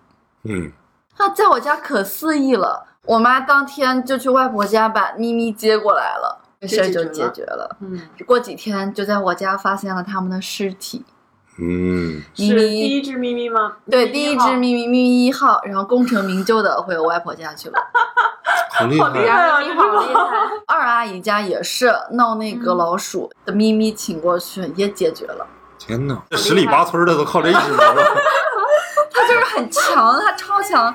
嗯，它在我家可肆意了，我妈当天就去外婆家把咪咪接过来了，这事儿就解决了。嗯，过几天就在我家发现了他们的尸体。嗯，第咪一只咪咪吗？对，第一只咪咪咪咪一号，然后功成名就的回我外婆家去了。好厉害！啊！咪咪好厉害，二阿姨家也是闹那个老鼠的咪咪请过去，也解决了。天哪，这十里八村的都靠这一只猫了。它就是很强，它超强。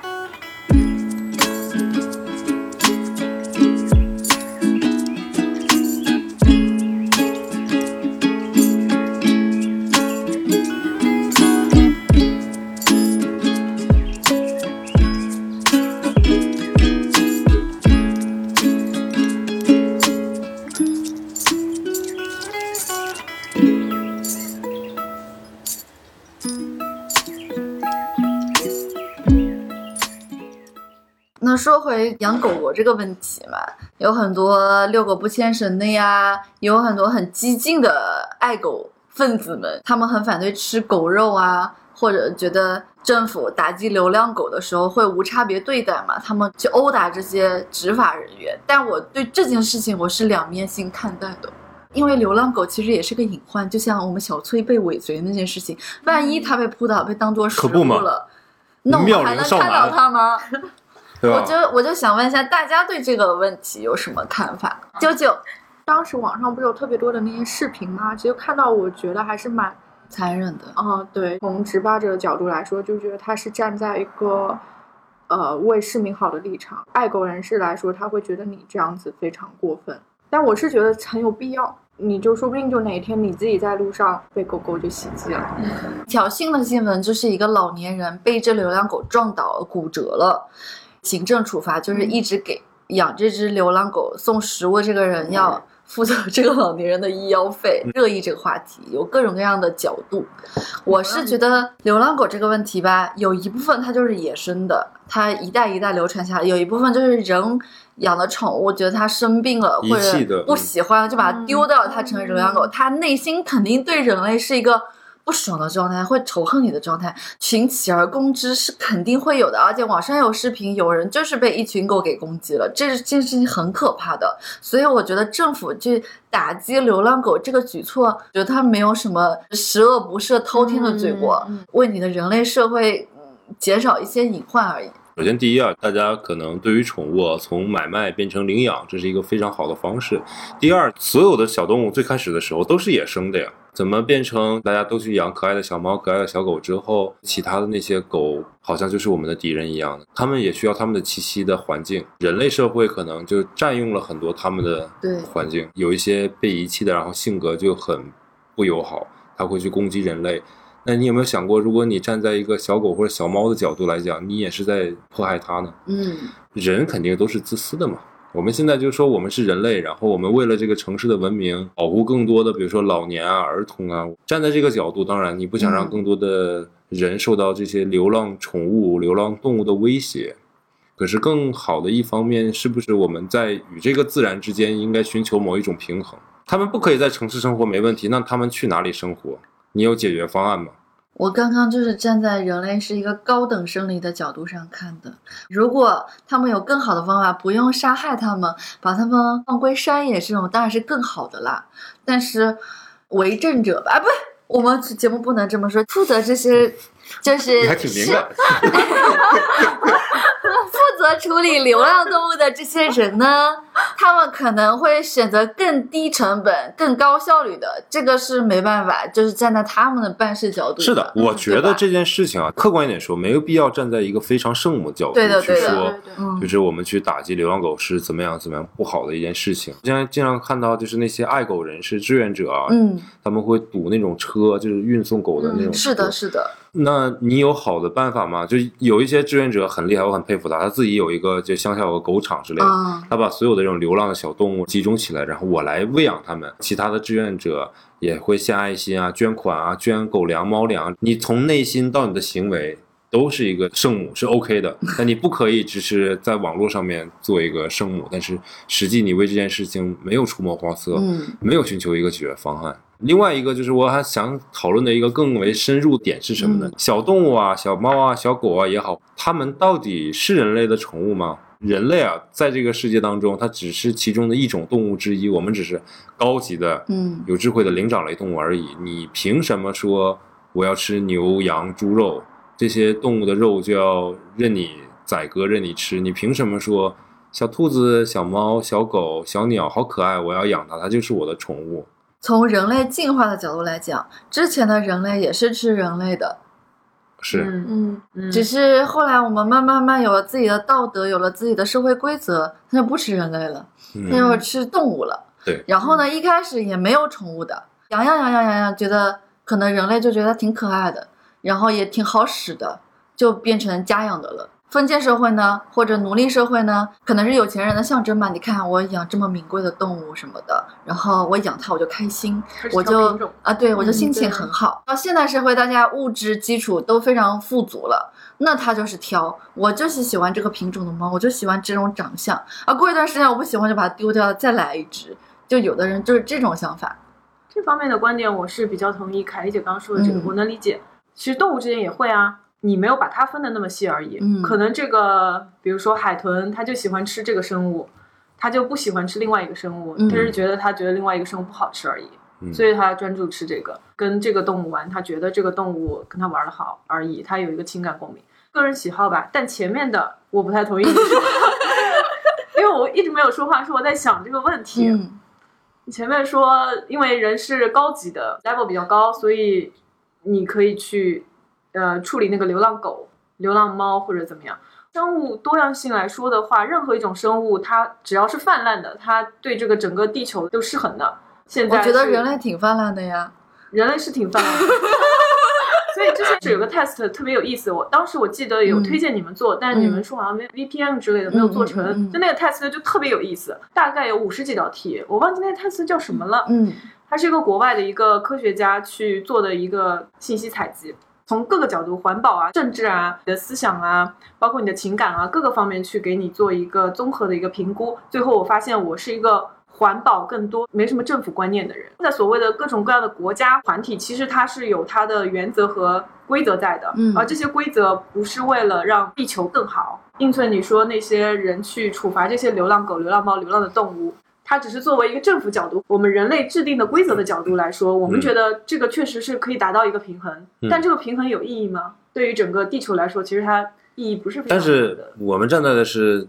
那说回养狗狗这个问题嘛，有很多遛狗不牵绳的呀，有很多很激进的爱狗分子们，他们很反对吃狗肉啊，或者觉得政府打击流浪狗的时候会无差别对待嘛，他们去殴打这些执法人员。但我对这件事情我是两面性看待的。因为流浪狗其实也是个隐患，就像我们小崔被尾随那件事情，万一它被扑倒被当做食物了，那我们还能看到男 它吗？对吧？我就我就想问一下，大家对这个问题有什么看法？九九，当时网上不是有特别多的那些视频吗？其实看到我觉得还是蛮，残忍的，啊、对，从执法者的角度来说，就觉得他是站在一个呃为市民好的立场。爱狗人士来说，他会觉得你这样子非常过分，但我是觉得很有必要。你就说不定就哪一天你自己在路上被狗狗就袭击了，挑衅的新闻就是一个老年人被一只流浪狗撞倒了，骨折了，行政处罚就是一直给养这只流浪狗送食物这个人要负责这个老年人的医药费。热议这个话题有各种各样的角度，我是觉得流浪狗这个问题吧，有一部分它就是野生的，它一代一代流传下来；有一部分就是人养的宠物，觉得它生病了或者不喜欢，就把它丢掉，它成为流浪狗，它内心肯定对人类是一个。不爽的状态，会仇恨你的状态，群起而攻之是肯定会有的，而且网上有视频，有人就是被一群狗给攻击了，这这件事情很可怕的。所以我觉得政府去打击流浪狗这个举措，觉得它没有什么十恶不赦、偷天的罪过，嗯为你的人类社会嗯减少一些隐患而已。首先，第一啊，大家可能对于宠物啊，从买卖变成领养，这是一个非常好的方式。第二，所有的小动物最开始的时候都是野生的呀，怎么变成大家都去养可爱的小猫、可爱的小狗之后，其他的那些狗好像就是我们的敌人一样的？它们也需要它们的栖息的环境，人类社会可能就占用了很多它们的环境，有一些被遗弃的，然后性格就很不友好，它会去攻击人类。那你有没有想过，如果你站在一个小狗或者小猫的角度来讲，你也是在迫害它呢？嗯，人肯定都是自私的嘛。我们现在就说我们是人类，然后我们为了这个城市的文明，保护更多的，比如说老年啊、儿童啊。站在这个角度，当然你不想让嗯更多的人受到这些流浪宠物、流浪动物的威胁。可是更好的一方面，是不是我们在与这个自然之间应该寻求某一种平衡？他们不可以在城市生活没问题，那他们去哪里生活？你有解决方案吗？我刚刚就是站在人类是一个高等生理的角度上看的。如果他们有更好的方法，不用杀害他们，把他们放归山野，这种当然是更好的啦。但是为政者吧，啊，不，我们节目不能这么说。负责这些，就是你还挺敏感。负责处理流浪动物的这些人呢，他们可能会选择更低成本、更高效率的，这个是没办法，就是站在他们的办事角度。是的，我觉得这件事情啊，客观一点说，没有必要站在一个非常圣母角度对的对的去说，嗯就是我们去打击流浪狗是怎么样怎么样不好的一件事情。现在经常看到，就是那些爱狗人士、志愿者啊，嗯，他们会堵那种车，就是运送狗的那种、车。是的，是的，那你有好的办法吗？就有一些志愿者很厉害，我很佩服他，他自己有一个就乡下有个狗场之类的，啊、他把所有的这种流浪的小动物集中起来，然后我来喂养它们。其他的志愿者也会献爱心啊、捐款啊、捐狗粮、猫粮。你从内心到你的行为都是一个圣母，是 OK 的。但你不可以只是在网络上面做一个圣母，但是实际你为这件事情没有出谋划策，嗯没有寻求一个解决方案。另外一个就是我还想讨论的一个更为深入点是什么呢？嗯小动物啊，小猫啊，小狗啊也好，它们到底是人类的宠物吗？人类啊，在这个世界当中，它只是其中的一种动物之一，我们只是高级的、嗯有智慧的灵长类动物而已。你凭什么说我要吃牛羊猪肉，这些动物的肉就要任你宰割、任你吃？你凭什么说小兔子、小猫、小狗、小鸟好可爱，我要养它，它就是我的宠物？从人类进化的角度来讲，之前的人类也是吃人类的，是。嗯嗯，嗯，只是后来我们慢慢慢有了自己的道德，有了自己的社会规则，他就不吃人类了，他就嗯，吃动物了。对然后呢，一开始也没有宠物的，养养养养养养，觉得可能人类就觉得挺可爱的，然后也挺好使的，就变成家养的了。封建社会呢，或者奴隶社会呢，可能是有钱人的象征吧。你看我养这么名贵的动物什么的，然后我养它我就开心，我就啊，对我就心情很好。到现代社会，大家物质基础都非常富足了，那他就是挑，我就是喜欢这个品种的猫，我就喜欢这种长相。啊，过一段时间我不喜欢就把它丢掉，再来一只。就有的人就是这种想法。这方面的观点我是比较同意凯丽姐刚刚说的这个，嗯我能理解。其实动物之间也会啊，你没有把它分的那么细而已。嗯可能这个，比如说海豚，它就喜欢吃这个生物，它就不喜欢吃另外一个生物，嗯它是觉得它觉得另外一个生物不好吃而已，嗯所以它专注吃这个。跟这个动物玩，它觉得这个动物跟它玩的好而已，它有一个情感共鸣，个人喜好吧。但前面的我不太同意你说，因为我一直没有说话，是我在想这个问题。嗯你前面说，因为人是高级的，level 比较高，所以你可以去呃处理那个流浪狗、流浪猫或者怎么样。生物多样性来说的话，任何一种生物，它只要是泛滥的，它对这个整个地球都失衡的。现在我觉得人类挺泛滥的呀。人类是挺泛滥的。所以之前是有个 test 特别有意思，我当时我记得有推荐你们做，但是你们说好像没 VPN 之类的没有做成，就那个 test 就特别有意思，大概有五十几道题，我忘记那个 test 叫什么了。嗯它是一个国外的一个科学家去做的一个信息采集，从各个角度，环保啊、政治啊、你的思想啊，包括你的情感啊，各个方面去给你做一个综合的一个评估。最后我发现我是一个环保更多、没什么政府观念的人。在所谓的各种各样的国家团体，其实它是有它的原则和规则在的，嗯而这些规则不是为了让地球更好。应村，你说那些人去处罚这些流浪狗、流浪猫、流浪的动物，它只是作为一个政府角度，我们人类制定的规则的角度来说，我们嗯觉得这个确实是可以达到一个平衡。嗯但这个平衡有意义吗？对于整个地球来说，其实它意义不是非常大但是。我们站在的是，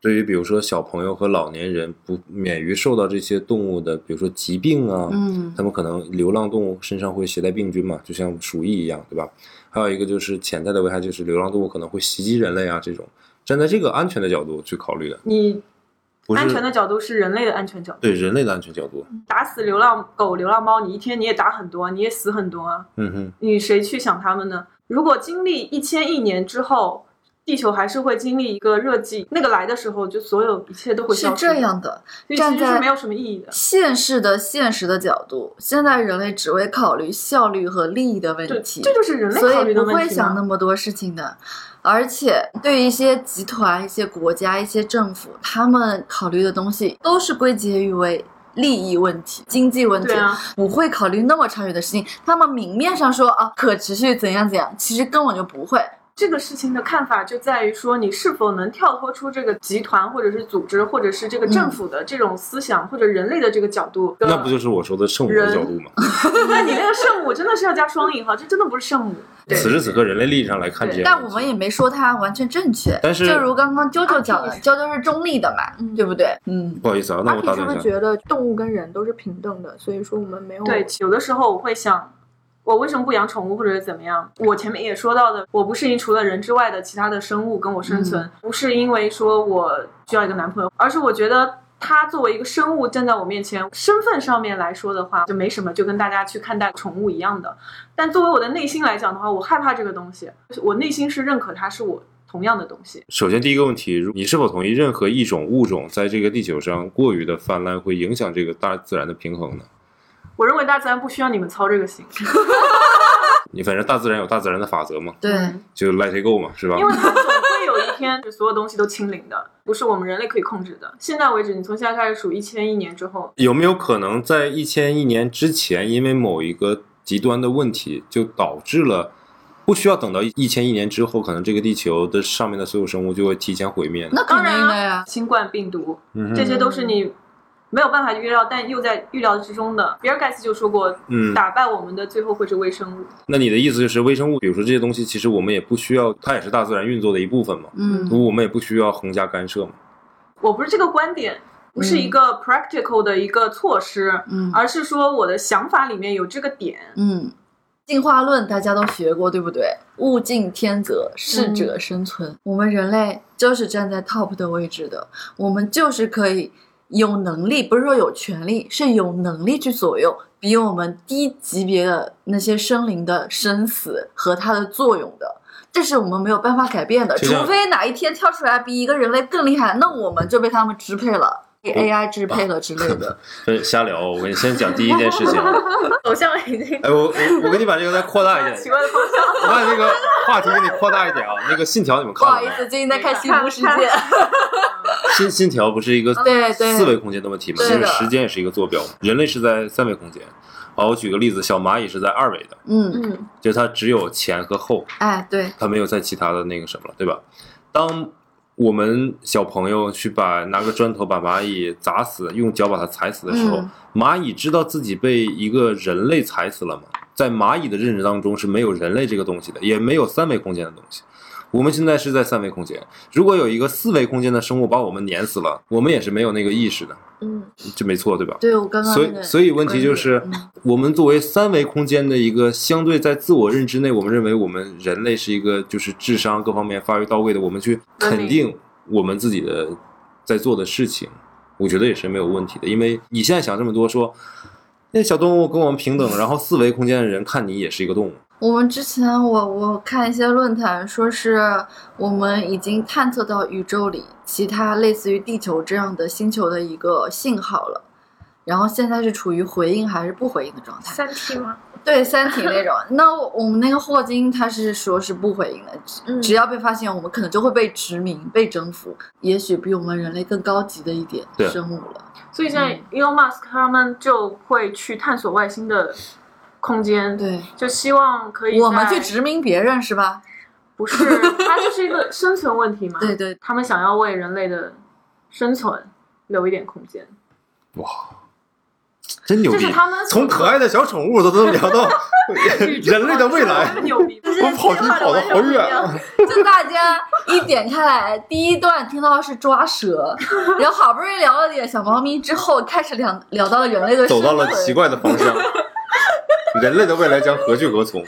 对于比如说小朋友和老年人不免于受到这些动物的，比如说疾病啊，嗯他们可能流浪动物身上会携带病菌嘛，就像鼠疫一样，对吧？还有一个就是潜在的危害，就是流浪动物可能会袭击人类啊，这种站在这个安全的角度去考虑的，你不是安全的角度是人类的安全角度。对人类的安全角度。打死流浪狗、流浪猫，你一天你也打很多，你也死很多啊。嗯哼，你谁去想他们呢？如果经历一千亿年之后，地球还是会经历一个热季，那个来的时候，就所有一切都会是消失。是这，样的，站在是没有什么意义的。现实的现实的角度，现在人类只会考虑效率和利益的问，题，这就是人类考虑的问题，所以不会。想那么多事情的。而且对于一些集团、一些国家、一些政府，他们考虑的东西都是归结于为利益问题、经济问题，啊，不会考虑那么长远的事情。他们明面上说啊，可持续怎样怎样，其实根本就不会。这个事情的看法就在于说，你是否能跳脱出这个集团或者是组织，或者是这个政府的这种思想，或者人类的这个角度。那不就是我说的圣母的人角度吗？那你那个圣母真的是要加双引号，这真的不是圣母。对此时此刻，人类历史上来看这但我们也没说它完全正确，但是就如刚刚啾啾讲的，啊啾啾是中立的嘛，嗯对不对？嗯，不好意思啊，那我打断一下。他们觉得动物跟人都是平等的？所以说我们没有对，有的时候我会想，我为什么不养宠物或者是怎么样？我前面也说到的，我不适应除了人之外的其他的生物跟我生存，不是因为说我需要一个男朋友，而是我觉得。它作为一个生物站在我面前，身份上面来说的话，就没什么，就跟大家去看待宠物一样的。但作为我的内心来讲的话，我害怕这个东西，我内心是认可它是我同样的东西。首先，第一个问题，如你是否同意任何一种物种在这个地球上过于的泛滥会影响这个大自然的平衡呢？我认为大自然不需要你们操这个心，你反正大自然有大自然的法则嘛，对，就 let it go 嘛，是吧因？为它总会有一天，所有东西都清零的，不是我们人类可以控制的。现在为止，你从现在开始数一千亿年之后，有没有可能在一千亿年之前，因为某一个极端的问题，就导致了不需要等到一千亿年之后，可能这个地球的上面的所有生物就会提前毁灭？那当然啊定的呀。新冠病毒嗯这些都是你没有办法预料，但又在预料之中的。比尔盖茨就说过，嗯，打败我们的最后会是微生物。那你的意思就是微生物，比如说这些东西，其实我们也不需要，它也是大自然运作的一部分嘛，嗯我们也不需要横加干涉嘛。我不是这个观点，不是一个 practical 的一个措施，嗯而是说我的想法里面有这个点。嗯，进化论大家都学过，对不对？物竞天择，适者生存。我们人类就是站在 top 的位置的，我们就是可以有能力，不是说有权利，是有能力去左右比我们低级别的那些生灵的生死和它的作用的。这是我们没有办法改变的，除非哪一天跳出来比一个人类更厉害，那我们就被他们支配了。AI 支配了之类的。这瞎聊。我跟你先讲第一件事情啊。走向已经哎，我我我给你把这个再扩大一点，奇怪的方向。我把那个话题给你扩大一点啊。那个信条你们看了没？好意思，最近在看《西部世界》。信信条不是一个对对四维空间的问题吗？就是对的时间也是一个坐标，人类是在三维空间。好，我举个例子，小蚂蚁是在二维的，嗯，嗯，就是它只有前和后，哎，对，它没有在其他的那个什么了，对吧？当我们小朋友去把拿个砖头把蚂蚁砸死，用脚把它踩死的时候，嗯蚂蚁知道自己被一个人类踩死了吗？在蚂蚁的认知当中是没有人类这个东西的，也没有三维空间的东西。我们现在是在三维空间，如果有一个四维空间的生物把我们碾死了，我们也是没有那个意识的，嗯，这没错，对吧？对我刚刚所以，那个所以问题就是嗯，我们作为三维空间的一个相对在自我认知内，我们认为我们人类是一个就是智商各方面发育到位的，我们去肯定我们自己的在做的事情，我觉得也是没有问题的。因为你现在想这么多，说那小动物跟我们平等，然后四维空间的人看你也是一个动物，我们之前我我看一些论坛说是我们已经探测到宇宙里其他类似于地球这样的星球的一个信号了，然后现在是处于回应还是不回应的状态。三体吗？对《三体》那种，那我们那个霍金他是说是不回应的，只嗯只要被发现，我们可能就会被殖民、被征服，也许比我们人类更高级的一点生物了。所以现在 Elon Musk 他们就会去探索外星的空间，对，就希望可以我们去殖民别人是吧？不是，它就是一个生存问题嘛。对对，他们想要为人类的生存留一点空间，哇真牛逼这是！他们从可爱的小宠物都能聊到 人类的未来牛逼。我跑题跑得好远啊！就大家一点开来，第一段听到的是抓蛇，然后好不容易聊了点小猫咪之后，开始聊聊到了人类的走到了生存奇怪的方向，人类的未来将何去何从？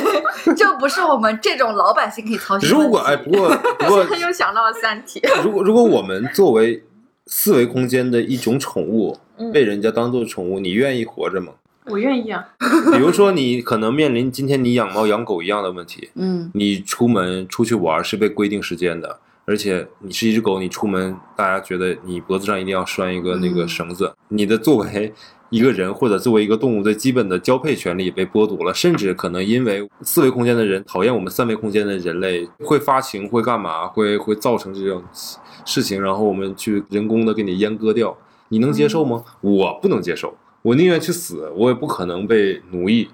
这不是我们这种老百姓可以操心的。如果哎，不过不过，他又想到了《三体》，如果如果我们作为四维空间的一种宠物，嗯被人家当做宠物，你愿意活着吗？我愿意啊。比如说，你可能面临今天你养猫养狗一样的问题，嗯，你出门出去玩是被规定时间的，而且你是一只狗，你出门大家觉得你脖子上一定要拴一个那个嗯绳子，你的作为一个人或者作为一个动物最基本的交配权利被剥夺了，甚至可能因为四维空间的人讨厌我们三维空间的人类，会发情会干嘛，会会造成这种事情，然后我们去人工的给你阉割掉，你能接受吗？我不能接受，我宁愿去死，我也不可能被奴役。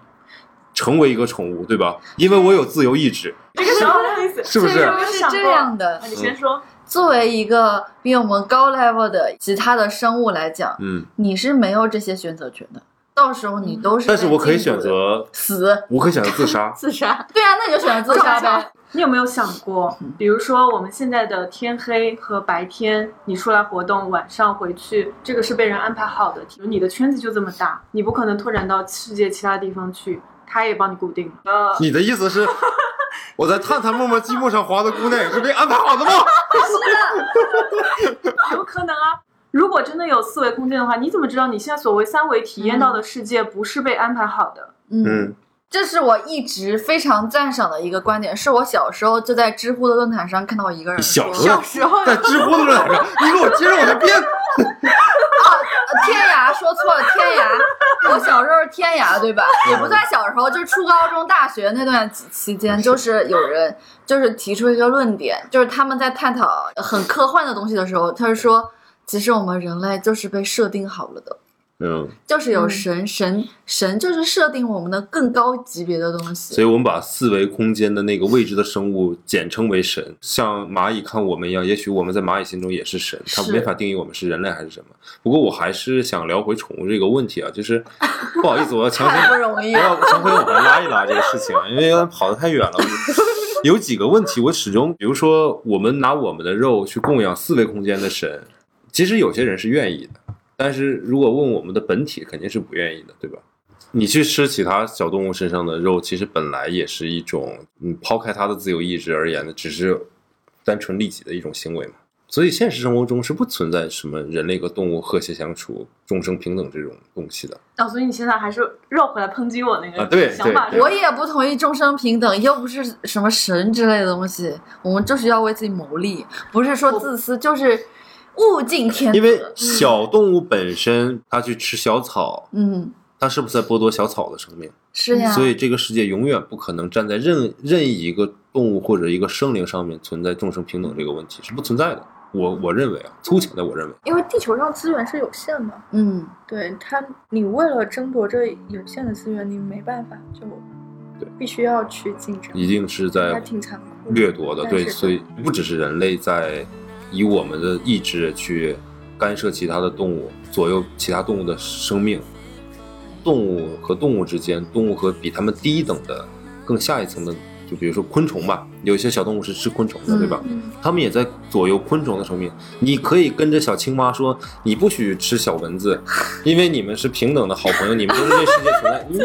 成为一个宠物，对吧？因为我有自由意志，这个什么意思？是不是这个是这样的那。你先说。作为一个比我们高 level 的其他的生物来讲，嗯，你是没有这些选择权的。到时候你都是，但是我可以选择，死。我可以选择自杀。自杀。对啊，那你就选择自杀呗。你有没有想过，比如说我们现在的天黑和白天，你出来活动，晚上回去，这个是被人安排好的。你的圈子就这么大，你不可能拓展到世界其他地方去，他也帮你固定了。呃，你的意思是，我在探探陌陌积木上滑的姑娘也是被安排好的吗？有可能啊。如果真的有四维空间的话，你怎么知道你现在所谓三维体验到的世界不是被安排好的？嗯，嗯，这是我一直非常赞赏的一个观点，是我小时候就在知乎的论坛上看到一个人说小时候小时候在知乎的论坛上，你给我接着往下编。呃天涯说错了，天涯，我小时候是天涯，对吧？也不算小时候，就是初高中、大学那段期期间，就是有人就是提出一个论点，就是他们在探讨很科幻的东西的时候，他是说，其实我们人类就是被设定好了的，嗯，就是有嗯神，神神就是设定我们的更高级别的东西所。以我们把四维空间的那个未知的生物简称为神，像蚂蚁看我们一样，也许我们在蚂蚁心中也是神，它没法定义我们是人类还是什么。不过我还是想聊回宠物这个问题啊，就是 不好意思，我要强行不容易我要，强行往回拉一拉这个事情啊，因为有点跑得太远了。有几个问题，我始终，比如说，我们拿我们的肉去供养四维空间的神，其实有些人是愿意的，但是如果问我们的本体，肯定是不愿意的，对吧？你去吃其他小动物身上的肉，其实本来也是一种，嗯，抛开它的自由意志而言的，只是单纯利己的一种行为嘛。所以现实生活中是不存在什么人类和动物和谐相处、众生平等这种东西的。哦，所以你现在还是绕回来抨击我那个啊对想法对我也不同意众生平等，又不是什么神之类的东西，我们就是要为自己谋利，不是说自私，就是物竞天择。因为小动物本身它去吃小草，嗯，它是不是在剥夺小草的生命？是呀，所以这个世界永远不可能站在任任意一个动物或者一个生灵上面存在众生平等这个问题是不存在的。我我认为啊，粗浅的我认为，因为地球上资源是有限的，嗯，对它，你为了争夺这有限的资源，你没办法，就对必须要去竞争，一定是还在挺残酷掠夺的。对，所以不只是人类在以我们的意志去干涉其他的动物，左右其他动物的生命。动物和动物之间，动物和比它们低一等的、更下一层的，就比如说昆虫吧，有一些小动物是吃昆虫的，对吧？嗯它们也在左右昆虫的生命。你可以跟着小青蛙说，你不许吃小蚊子，因为你们是平等的好朋友，你们都是这世界存在。你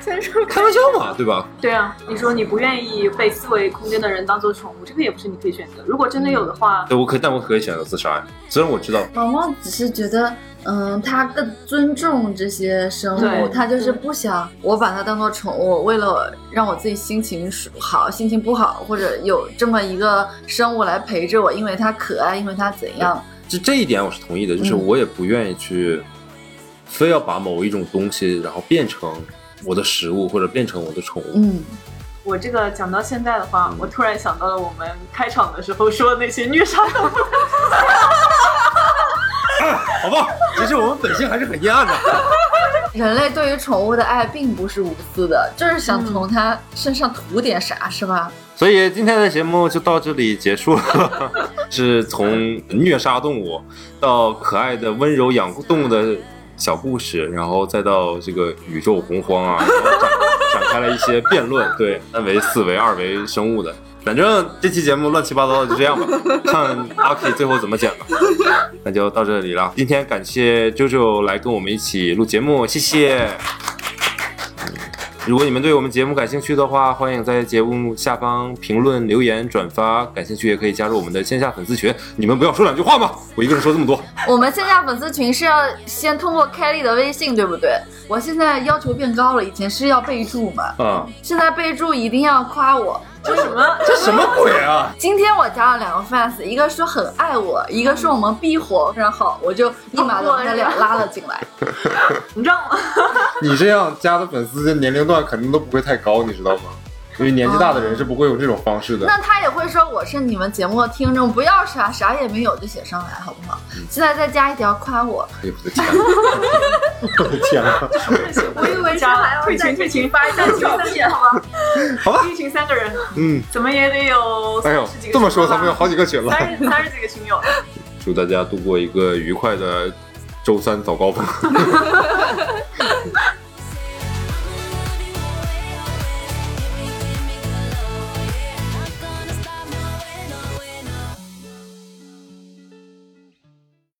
先说开玩笑嘛，对吧？对啊，你说你不愿意被四维空间的人当做宠物，这个也不是你可以选择。如果真的有的话，对，我可以，但我可以选择自杀呀。虽然我知道，毛毛只是觉得，嗯，他更尊重这些生物，他就是不想我把它当做宠物，为了让我自己心情好，心情不好，或者有这么一个生物来陪着我，因为它可爱，因为它怎样，就这一点我是同意的，就是嗯我也不愿意去，非要把某一种东西，然后变成我的食物或者变成我的宠物。嗯，我这个讲到现在的话，我突然想到了我们开场的时候说的那些虐杀动物。好吧，其实我们本性还是很阴暗的。人类对于宠物的爱并不是无私的，就是想从它身上图点啥，是吧？所以今天的节目就到这里结束了，是从虐杀动物到可爱的温柔养动物的小故事，然后再到这个宇宙洪荒啊，然后展展开了一些辩论，对三维、四维、二维生物的。反正这期节目乱七八糟的就这样吧，看阿 K 最后怎么剪吧。那就到这里了。今天感谢啾啾来跟我们一起录节目，谢谢。如果你们对我们节目感兴趣的话，欢迎在节目下方评论、留言、转发。感兴趣也可以加入我们的线下粉丝群。你们不要说两句话吗？我一个人说这么多。我们线下粉丝群是要先通过开立的微信，对不对？我现在要求变高了，以前是要备注嘛，嗯，现在备注一定要夸我。这什么？这什么鬼啊？今天我加了两个 fans，一个说很爱我，一个说我们必火非常好，我就立马把他俩拉了进来。你知道吗？你这样加的粉丝的年龄段肯定都不会太高，你知道吗？因为年纪大的人是不会用这种方式的。那他也会说我是你们节目的听众，不要啥啥也没有就写上来，好不好？现在再加一条夸我，哎呦我的天哪！我的天哪！我以为加了退群退群发一下照片，好吗？好吧一群三个人，嗯，怎么也得有哎呦。这么说咱们有好几个群了。三十三十几个群友。祝大家度过一个愉快的周三早高峰。